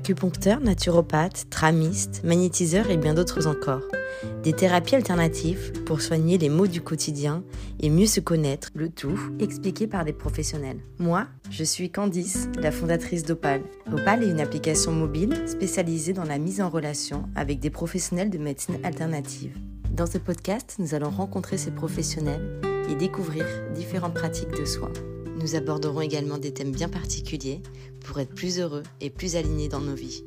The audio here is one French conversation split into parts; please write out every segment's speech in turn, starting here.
acupuncteur, naturopathe, tramiste, magnétiseur et bien d'autres encore. Des thérapies alternatives pour soigner les maux du quotidien et mieux se connaître, le tout expliqué par des professionnels. Moi, je suis Candice, la fondatrice d'Opal. Opal est une application mobile spécialisée dans la mise en relation avec des professionnels de médecine alternative. Dans ce podcast, nous allons rencontrer ces professionnels et découvrir différentes pratiques de soins. Nous aborderons également des thèmes bien particuliers pour être plus heureux et plus alignés dans nos vies.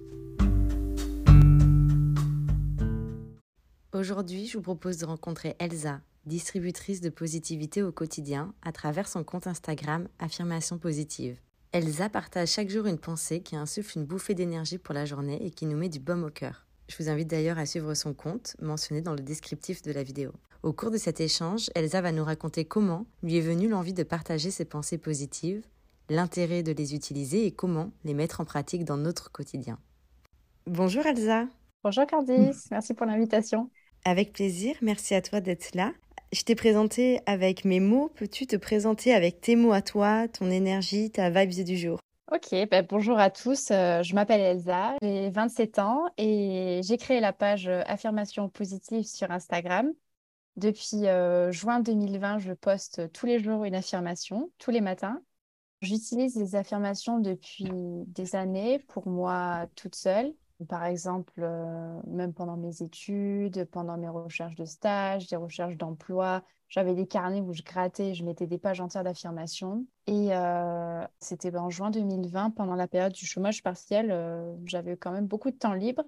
Aujourd'hui, je vous propose de rencontrer Elsa, distributrice de positivité au quotidien à travers son compte Instagram Affirmation Positive. Elsa partage chaque jour une pensée qui insuffle une bouffée d'énergie pour la journée et qui nous met du baume au cœur. Je vous invite d'ailleurs à suivre son compte, mentionné dans le descriptif de la vidéo. Au cours de cet échange, Elsa va nous raconter comment lui est venue l'envie de partager ses pensées positives, l'intérêt de les utiliser et comment les mettre en pratique dans notre quotidien. Bonjour Elsa. Bonjour Candice, merci pour l'invitation. Avec plaisir, merci à toi d'être là. Je t'ai présenté avec mes mots, peux-tu te présenter avec tes mots à toi, ton énergie, ta vibe du jour? Ok, ben bonjour à tous, euh, je m'appelle Elsa, j'ai 27 ans et j'ai créé la page Affirmation positive sur Instagram. Depuis euh, juin 2020, je poste tous les jours une affirmation, tous les matins. J'utilise les affirmations depuis des années pour moi toute seule. Par exemple, euh, même pendant mes études, pendant mes recherches de stage, des recherches d'emploi, j'avais des carnets où je grattais, je mettais des pages entières d'affirmations. Et euh, c'était en juin 2020, pendant la période du chômage partiel, j'avais quand même beaucoup de temps libre.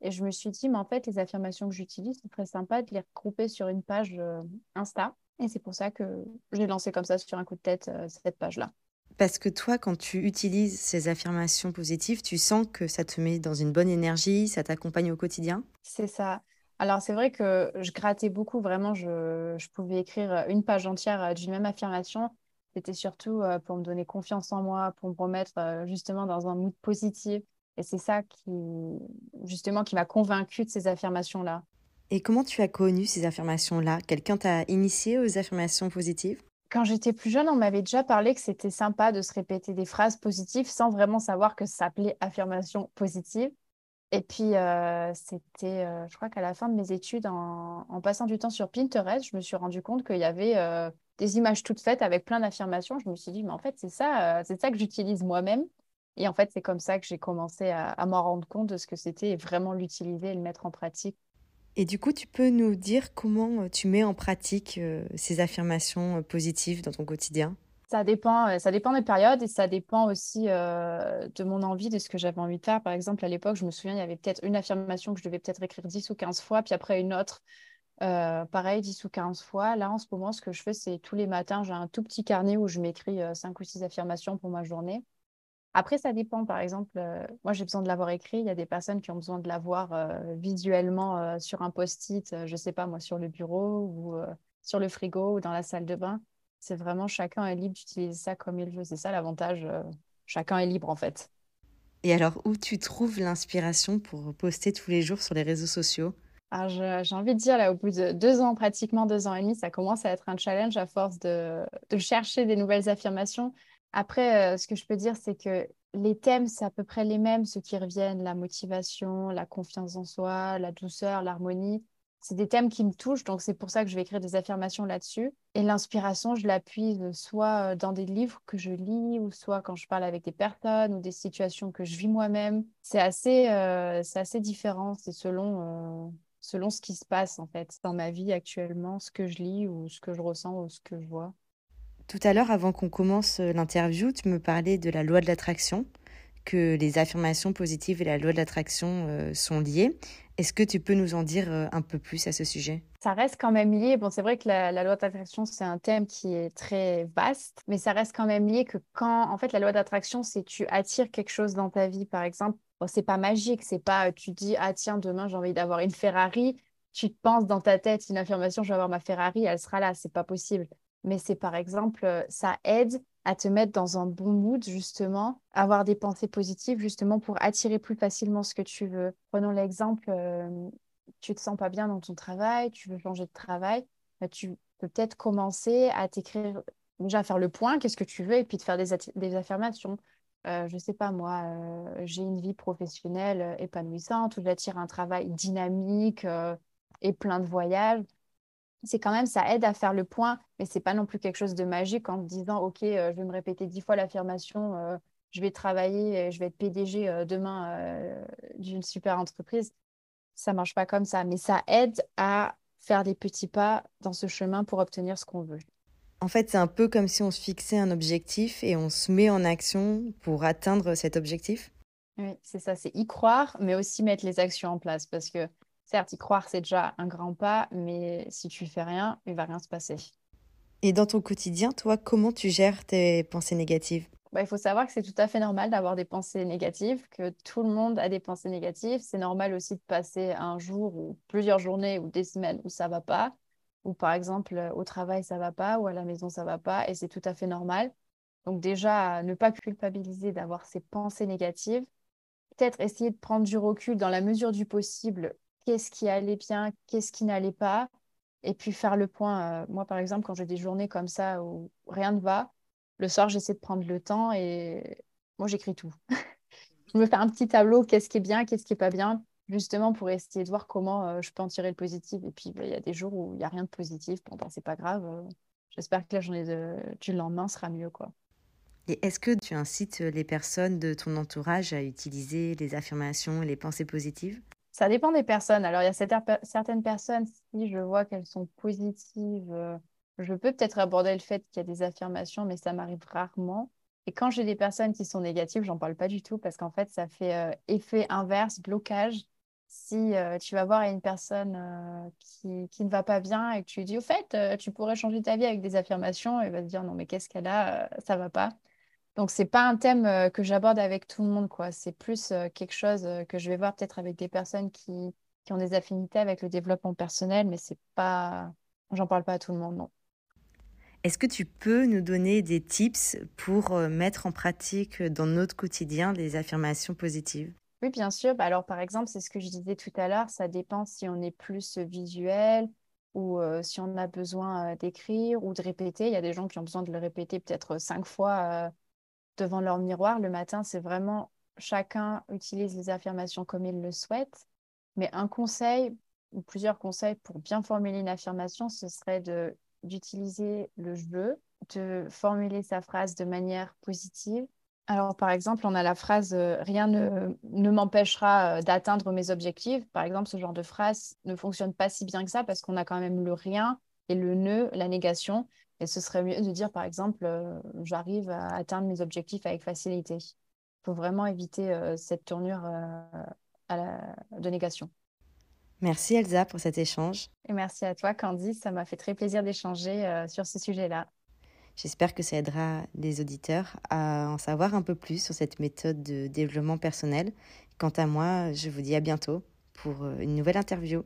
Et je me suis dit, mais en fait, les affirmations que j'utilise, c'est très sympa de les regrouper sur une page euh, Insta. Et c'est pour ça que j'ai lancé comme ça sur un coup de tête euh, cette page-là. Parce que toi, quand tu utilises ces affirmations positives, tu sens que ça te met dans une bonne énergie, ça t'accompagne au quotidien? C'est ça. Alors c'est vrai que je grattais beaucoup, vraiment, je, je pouvais écrire une page entière euh, d'une même affirmation. C'était surtout pour me donner confiance en moi, pour me remettre justement dans un mood positif. Et c'est ça qui, justement, qui m'a convaincue de ces affirmations-là. Et comment tu as connu ces affirmations-là? Quelqu'un t'a initié aux affirmations positives? Quand j'étais plus jeune, on m'avait déjà parlé que c'était sympa de se répéter des phrases positives sans vraiment savoir que ça s'appelait affirmation positive. Et puis, euh, c'était, euh, je crois qu'à la fin de mes études, en, passant du temps sur Pinterest, je me suis rendu compte qu'il y avait euh, des images toutes faites avec plein d'affirmations. Je me suis dit, mais en fait, c'est ça, c'est ça que j'utilise moi-même. Et en fait, c'est comme ça que j'ai commencé à, m'en rendre compte de ce que c'était et vraiment l'utiliser et le mettre en pratique. Et du coup, tu peux nous dire comment euh, tu mets en pratique euh, ces affirmations euh, positives dans ton quotidien? Ça dépend, ça dépend des périodes et ça dépend aussi de mon envie, de ce que j'avais envie de faire. Par exemple, à l'époque, je me souviens, il y avait peut-être une affirmation que je devais peut-être écrire 10 ou 15 fois, puis après une autre, pareil, 10 ou 15 fois. Là, en ce moment, ce que je fais, c'est tous les matins, j'ai un tout petit carnet où je m'écris 5 ou 6 affirmations pour ma journée. Après, ça dépend. Par exemple, euh, moi, j'ai besoin de l'avoir écrit. Il y a des personnes qui ont besoin de l'avoir euh, visuellement euh, sur un post-it, je ne sais pas, moi, sur le bureau ou sur le frigo ou dans la salle de bain. C'est vraiment chacun est libre d'utiliser ça comme il veut. C'est ça l'avantage. chacun est libre, en fait. Et alors, où tu trouves l'inspiration pour poster tous les jours sur les réseaux sociaux? Ah, j'ai envie de dire, là, au bout de deux ans, pratiquement deux ans et demi, ça commence à être un challenge à force de, de chercher des nouvelles affirmations. Après, euh, ce que je peux dire, c'est que les thèmes, c'est à peu près les mêmes, ceux qui reviennent, la motivation, la confiance en soi, la douceur, l'harmonie. C'est des thèmes qui me touchent, donc c'est pour ça que je vais écrire des affirmations là-dessus. Et l'inspiration, je l'appuie soit dans des livres que je lis, ou soit quand je parle avec des personnes ou des situations que je vis moi-même. C'est assez, euh, assez différent, c'est selon, euh, selon ce qui se passe en fait dans ma vie actuellement, ce que je lis ou ce que je ressens ou ce que je vois. Tout à l'heure, avant qu'on commence euh, l'interview, tu me parlais de la loi de l'attraction, que les affirmations positives et la loi de l'attraction euh, sont liées. Est-ce que tu peux nous en dire euh, un peu plus à ce sujet? Ça reste quand même lié. Bon, c'est vrai que la, loi de l'attraction, c'est un thème qui est très vaste, mais ça reste quand même lié que quand, en fait, la loi d'attraction, c'est tu attires quelque chose dans ta vie, par exemple. Bon, c'est pas magique, c'est pas tu dis ah tiens demain j'ai envie d'avoir une Ferrari, tu te penses dans ta tête une affirmation je vais avoir ma Ferrari, elle sera là, c'est pas possible mais c'est par exemple, euh, ça aide à te mettre dans un bon mood, justement, avoir des pensées positives, justement, pour attirer plus facilement ce que tu veux. Prenons l'exemple, euh, tu te sens pas bien dans ton travail, tu veux changer de travail, bah, tu peux peut-être commencer à t'écrire, déjà à faire le point, qu'est-ce que tu veux, et puis de faire des, affirmations. je ne sais pas moi, j'ai une vie professionnelle épanouissante ou j'attire un travail dynamique et plein de voyages, c'est quand même, ça aide à faire le point, mais c'est pas non plus quelque chose de magique en disant, OK, je vais me répéter dix fois l'affirmation, je vais travailler, je vais être PDG demain d'une super entreprise. Ça marche pas comme ça, mais ça aide à faire des petits pas dans ce chemin pour obtenir ce qu'on veut. En fait, c'est un peu comme si on se fixait un objectif et on se met en action pour atteindre cet objectif. Oui, c'est ça, c'est y croire, mais aussi mettre les actions en place. Parce que certes, y croire, c'est déjà un grand pas, mais si tu fais rien, il va rien se passer. Et dans ton quotidien, toi, comment tu gères tes pensées négatives? Bah, il faut savoir que c'est tout à fait normal d'avoir des pensées négatives, que tout le monde a des pensées négatives. C'est normal aussi de passer un jour ou plusieurs journées ou des semaines où ça va pas, ou par exemple au travail ça va pas, ou à la maison ça va pas, et c'est tout à fait normal. Donc déjà, ne pas culpabiliser d'avoir ces pensées négatives. Peut-être essayer de prendre du recul dans la mesure du possible. Qu'est-ce qui allait bien, qu'est-ce qui n'allait pas, et puis faire le point. Euh, moi, par exemple, quand j'ai des journées comme ça où rien ne va, le soir, j'essaie de prendre le temps et moi, j'écris tout. je me fais un petit tableau, qu'est-ce qui est bien, qu'est-ce qui est pas bien, justement pour essayer de voir comment euh, je peux en tirer le positif. Et puis, bah, il y a des jours où il n'y a rien de positif. Bon, ben, c'est pas grave. Euh, j'espère que la journée de, du lendemain sera mieux, quoi. Et est-ce que tu incites les personnes de ton entourage à utiliser les affirmations et les pensées positives? Ça dépend des personnes. Alors, il y a certaines personnes, si je vois qu'elles sont positives, euh, je peux peut-être aborder le fait qu'il y a des affirmations, mais ça m'arrive rarement. Et quand j'ai des personnes qui sont négatives, j'en parle pas du tout parce qu'en fait, ça fait euh, effet inverse, blocage. Si euh, tu vas voir une personne qui, qui, ne va pas bien et que tu lui dis, au fait, tu pourrais changer ta vie avec des affirmations, elle va te dire, non, mais qu'est-ce qu'elle a Ça va pas. Donc, c'est pas un thème que j'aborde avec tout le monde, quoi. C'est plus quelque chose que je vais voir peut-être avec des personnes qui, qui ont des affinités avec le développement personnel, mais c'est pas, j'en parle pas à tout le monde, non. Est-ce que tu peux nous donner des tips pour euh, mettre en pratique dans notre quotidien des affirmations positives? Oui, bien sûr. Bah, alors, par exemple, c'est ce que je disais tout à l'heure, ça dépend si on est plus visuel ou euh, si on a besoin euh, d'écrire ou de répéter. Il y a des gens qui ont besoin de le répéter peut-être cinq fois devant leur miroir. Le matin, c'est vraiment chacun utilise les affirmations comme il le souhaite. Mais un conseil ou plusieurs conseils pour bien formuler une affirmation, ce serait d'utiliser le jeu, de formuler sa phrase de manière positive. Alors, par exemple, on a la phrase euh, Rien ne, ne m'empêchera euh, d'atteindre mes objectifs. Par exemple, ce genre de phrase ne fonctionne pas si bien que ça parce qu'on a quand même le rien et le ne, la négation. Et ce serait mieux de dire, par exemple, euh, J'arrive à atteindre mes objectifs avec facilité. Il faut vraiment éviter cette tournure à la, de négation. Merci Elsa pour cet échange. Et merci à toi Candice, ça m'a fait très plaisir d'échanger euh, sur ce sujet-là. J'espère que ça aidera les auditeurs à en savoir un peu plus sur cette méthode de développement personnel. Quant à moi, je vous dis à bientôt pour euh, une nouvelle interview.